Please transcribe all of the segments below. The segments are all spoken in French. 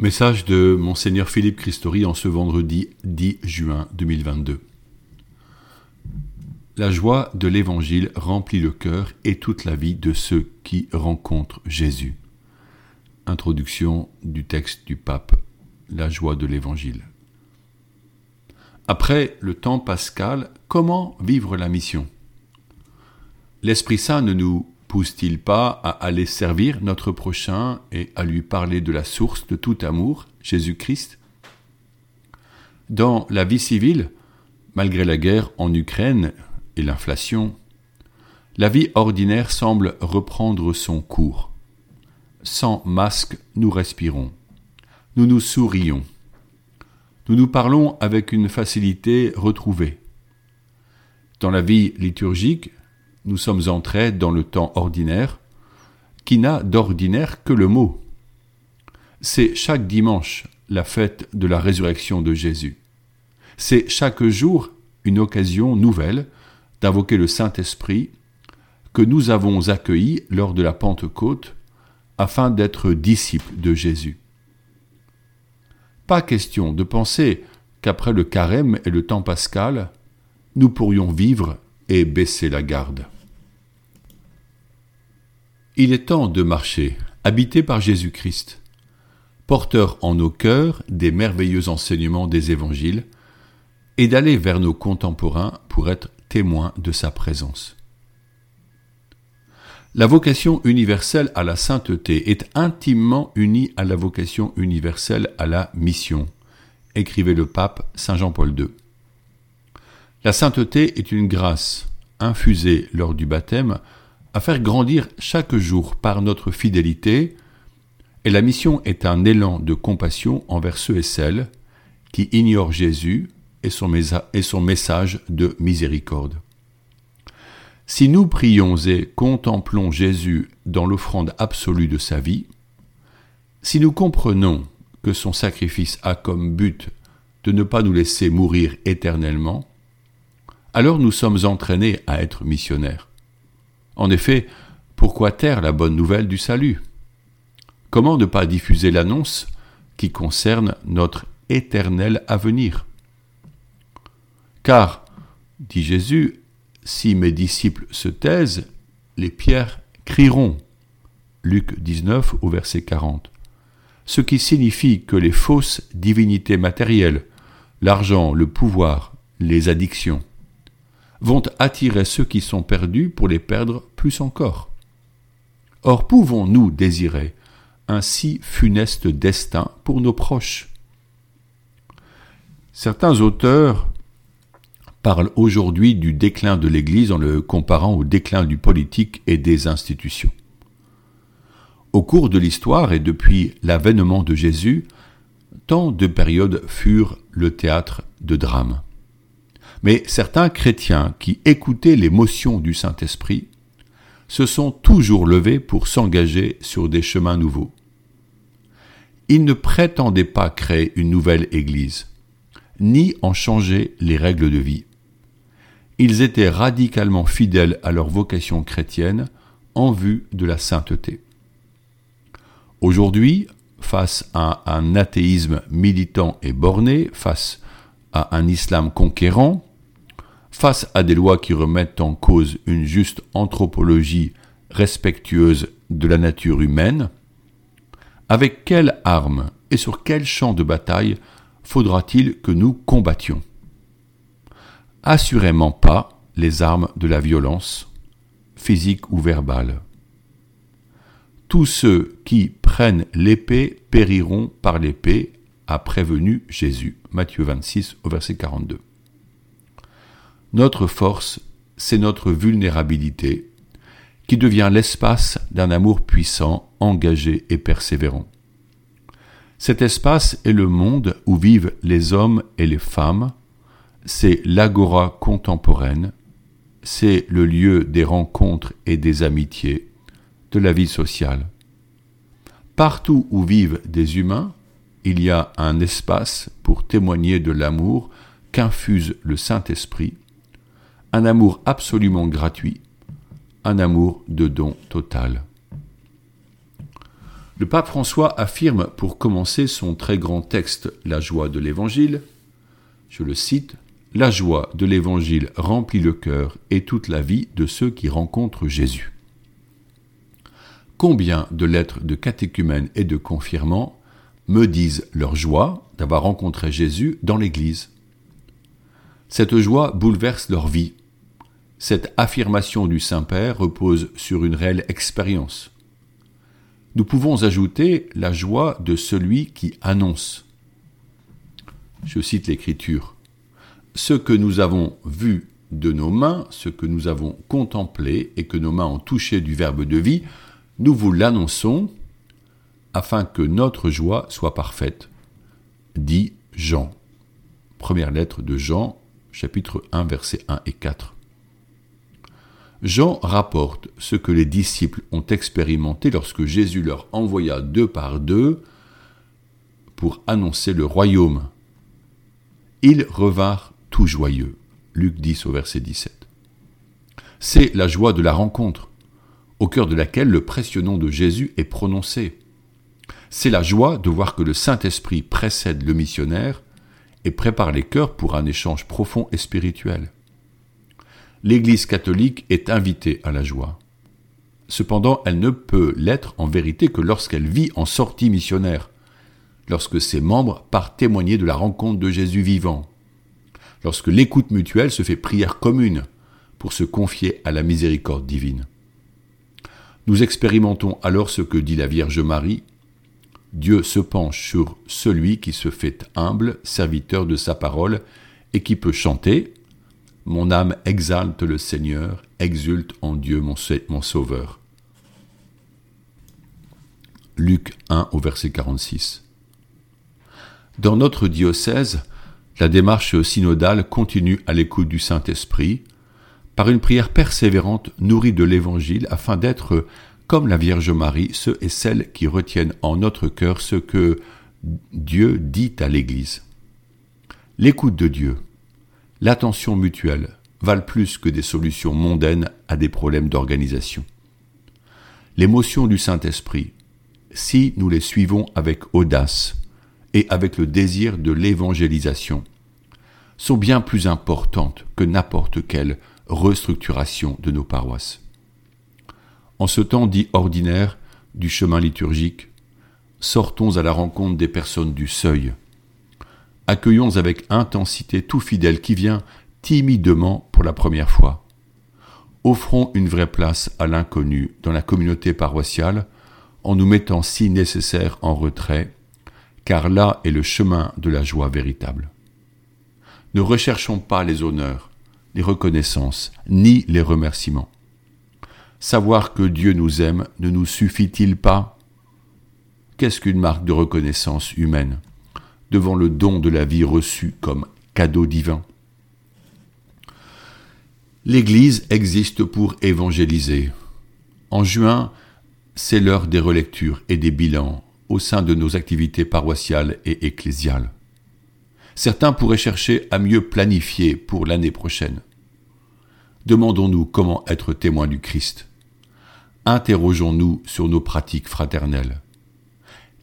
Message de Monseigneur Philippe Christori en ce vendredi 10 juin 2022. La joie de l'Évangile remplit le cœur et toute la vie de ceux qui rencontrent Jésus. Introduction du texte du pape. La joie de l'Évangile. Après le temps pascal, comment vivre la mission? L'Esprit Saint ne nous pousse-t-il pas à aller servir notre prochain et à lui parler de la source de tout amour, Jésus-Christ? Dans la vie civile, malgré la guerre en Ukraine et l'inflation, la vie ordinaire semble reprendre son cours. Sans masque, nous respirons. Nous nous sourions. Nous nous parlons avec une facilité retrouvée. Dans la vie liturgique, nous sommes entrés dans le temps ordinaire, qui n'a d'ordinaire que le mot. C'est chaque dimanche la fête de la résurrection de Jésus. C'est chaque jour une occasion nouvelle d'invoquer le Saint-Esprit que nous avons accueilli lors de la Pentecôte afin d'être disciples de Jésus. Pas question de penser qu'après le carême et le temps pascal, nous pourrions vivre et baisser la garde. Il est temps de marcher, habité par Jésus-Christ, porteur en nos cœurs des merveilleux enseignements des évangiles, et d'aller vers nos contemporains pour être témoins de sa présence. La vocation universelle à la sainteté est intimement unie à la vocation universelle à la mission, écrivait le pape Saint Jean-Paul II. La sainteté est une grâce infusée lors du baptême à faire grandir chaque jour par notre fidélité, et la mission est un élan de compassion envers ceux et celles qui ignorent Jésus et son, et son message de miséricorde. Si nous prions et contemplons Jésus dans l'offrande absolue de sa vie, si nous comprenons que son sacrifice a comme but de ne pas nous laisser mourir éternellement, alors nous sommes entraînés à être missionnaires. En effet, pourquoi taire la bonne nouvelle du salut? Comment ne pas diffuser l'annonce qui concerne notre éternel avenir? Car, dit Jésus, si mes disciples se taisent, les pierres crieront. Luc 19 au verset 40. Ce qui signifie que les fausses divinités matérielles, l'argent, le pouvoir, les addictions, vont attirer ceux qui sont perdus pour les perdre plus encore. Or pouvons-nous désirer un si funeste destin pour nos proches? Certains auteurs parlent aujourd'hui du déclin de l'Église en le comparant au déclin du politique et des institutions. Au cours de l'histoire et depuis l'avènement de Jésus, tant de périodes furent le théâtre de drames. Mais certains chrétiens qui écoutaient l'émotion du Saint-Esprit se sont toujours levés pour s'engager sur des chemins nouveaux. Ils ne prétendaient pas créer une nouvelle Église, ni en changer les règles de vie. Ils étaient radicalement fidèles à leur vocation chrétienne en vue de la sainteté. Aujourd'hui, face à un athéisme militant et borné, face à un islam conquérant, face à des lois qui remettent en cause une juste anthropologie respectueuse de la nature humaine, avec quelles armes et sur quel champ de bataille faudra-t-il que nous combattions? Assurément pas les armes de la violence, physique ou verbale. Tous ceux qui prennent l'épée périront par l'épée, a prévenu Jésus. Matthieu 26 au verset 42. Notre force, c'est notre vulnérabilité, qui devient l'espace d'un amour puissant, engagé et persévérant. Cet espace est le monde où vivent les hommes et les femmes, c'est l'agora contemporaine, c'est le lieu des rencontres et des amitiés, de la vie sociale. Partout où vivent des humains, il y a un espace pour témoigner de l'amour qu'infuse le Saint-Esprit un amour absolument gratuit, un amour de don total. Le pape François affirme pour commencer son très grand texte La joie de l'Évangile, je le cite, La joie de l'Évangile remplit le cœur et toute la vie de ceux qui rencontrent Jésus. Combien de lettres de catéchumènes et de confirmants me disent leur joie d'avoir rencontré Jésus dans l'Église? Cette joie bouleverse leur vie. Cette affirmation du Saint-Père repose sur une réelle expérience nous pouvons ajouter la joie de celui qui annonce. Je cite l'Écriture. Ce que nous avons vu de nos mains, ce que nous avons contemplé et que nos mains ont touché du Verbe de vie, nous vous l'annonçons afin que notre joie soit parfaite, dit Jean. Première lettre de Jean, chapitre 1, versets 1 et 4. Jean rapporte ce que les disciples ont expérimenté lorsque Jésus leur envoya deux par deux pour annoncer le royaume. Ils revinrent tout joyeux. Luc 10 au verset 17. C'est la joie de la rencontre, au cœur de laquelle le précieux nom de Jésus est prononcé. C'est la joie de voir que le Saint-Esprit précède le missionnaire et prépare les cœurs pour un échange profond et spirituel l'Église catholique est invitée à la joie. Cependant, elle ne peut l'être en vérité que lorsqu'elle vit en sortie missionnaire, lorsque ses membres partent témoigner de la rencontre de Jésus vivant, lorsque l'écoute mutuelle se fait prière commune pour se confier à la miséricorde divine. Nous expérimentons alors ce que dit la Vierge Marie. Dieu se penche sur celui qui se fait humble, serviteur de sa parole, et qui peut chanter, mon âme exalte le Seigneur, exulte en Dieu mon, Sauveur. Luc 1 au verset 46. Dans notre diocèse, la démarche synodale continue à l'écoute du Saint-Esprit, par une prière persévérante nourrie de l'Évangile, afin d'être, comme la Vierge Marie, ceux et celles qui retiennent en notre cœur ce que Dieu dit à l'Église. L'écoute de Dieu, l'attention mutuelle valent plus que des solutions mondaines à des problèmes d'organisation. L'émotion du Saint-Esprit, si nous les suivons avec audace et avec le désir de l'évangélisation, sont bien plus importantes que n'importe quelle restructuration de nos paroisses. En ce temps dit ordinaire du chemin liturgique, sortons à la rencontre des personnes du seuil, accueillons avec intensité tout fidèle qui vient timidement pour la première fois. Offrons une vraie place à l'inconnu dans la communauté paroissiale en nous mettant si nécessaire en retrait, car là est le chemin de la joie véritable. Ne recherchons pas les honneurs, les reconnaissances, ni les remerciements. Savoir que Dieu nous aime ne nous suffit-il pas? Qu'est-ce qu'une marque de reconnaissance humaine? Devant le don de la vie reçue comme cadeau divin. L'Église existe pour évangéliser. En juin, c'est l'heure des relectures et des bilans au sein de nos activités paroissiales et ecclésiales. Certains pourraient chercher à mieux planifier pour l'année prochaine. Demandons-nous comment être témoins du Christ. Interrogeons-nous sur nos pratiques fraternelles.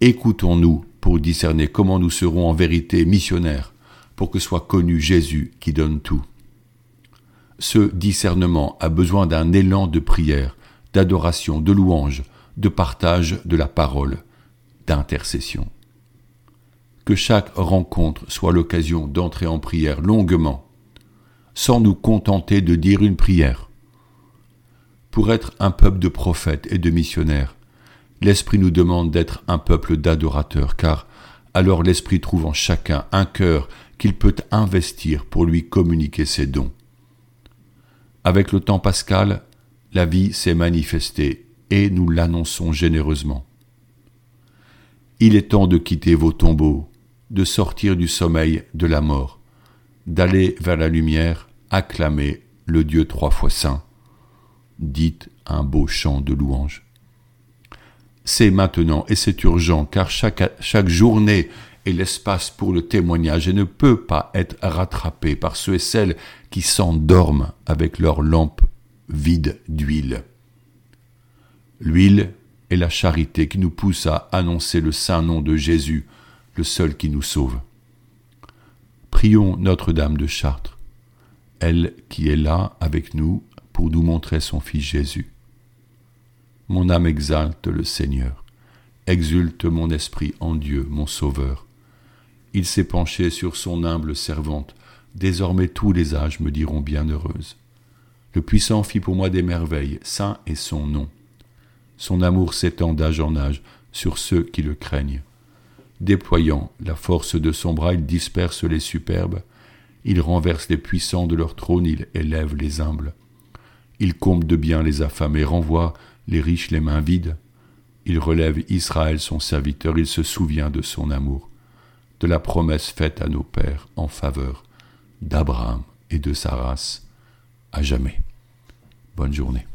Écoutons-nous pour discerner comment nous serons en vérité missionnaires, pour que soit connu Jésus qui donne tout. Ce discernement a besoin d'un élan de prière, d'adoration, de louange, de partage de la parole, d'intercession. Que chaque rencontre soit l'occasion d'entrer en prière longuement, sans nous contenter de dire une prière. Pour être un peuple de prophètes et de missionnaires, l'Esprit nous demande d'être un peuple d'adorateurs, car alors l'Esprit trouve en chacun un cœur qu'il peut investir pour lui communiquer ses dons. Avec le temps pascal, la vie s'est manifestée et nous l'annonçons généreusement. Il est temps de quitter vos tombeaux, de sortir du sommeil de la mort, d'aller vers la lumière, acclamer le Dieu trois fois saint. Dites un beau chant de louange c'est maintenant et c'est urgent car chaque, journée est l'espace pour le témoignage et ne peut pas être rattrapé par ceux et celles qui s'endorment avec leurs lampes vides d'huile. L'huile et la charité qui nous pousse à annoncer le saint nom de Jésus, le seul qui nous sauve. Prions Notre-Dame de Chartres, elle qui est là avec nous pour nous montrer son Fils Jésus. Mon âme exalte le Seigneur, exulte mon esprit en Dieu, mon Sauveur. Il s'est penché sur son humble servante, désormais tous les âges me diront bienheureuse. Le puissant fit pour moi des merveilles, saint est son nom. Son amour s'étend d'âge en âge sur ceux qui le craignent. Déployant la force de son bras, il disperse les superbes, il renverse les puissants de leur trône, il élève les humbles. Il comble de bien les affamés, renvoie les riches les mains vides. Il relève Israël son serviteur, il se souvient de son amour, de la promesse faite à nos pères en faveur d'Abraham et de sa race à jamais. Bonne journée.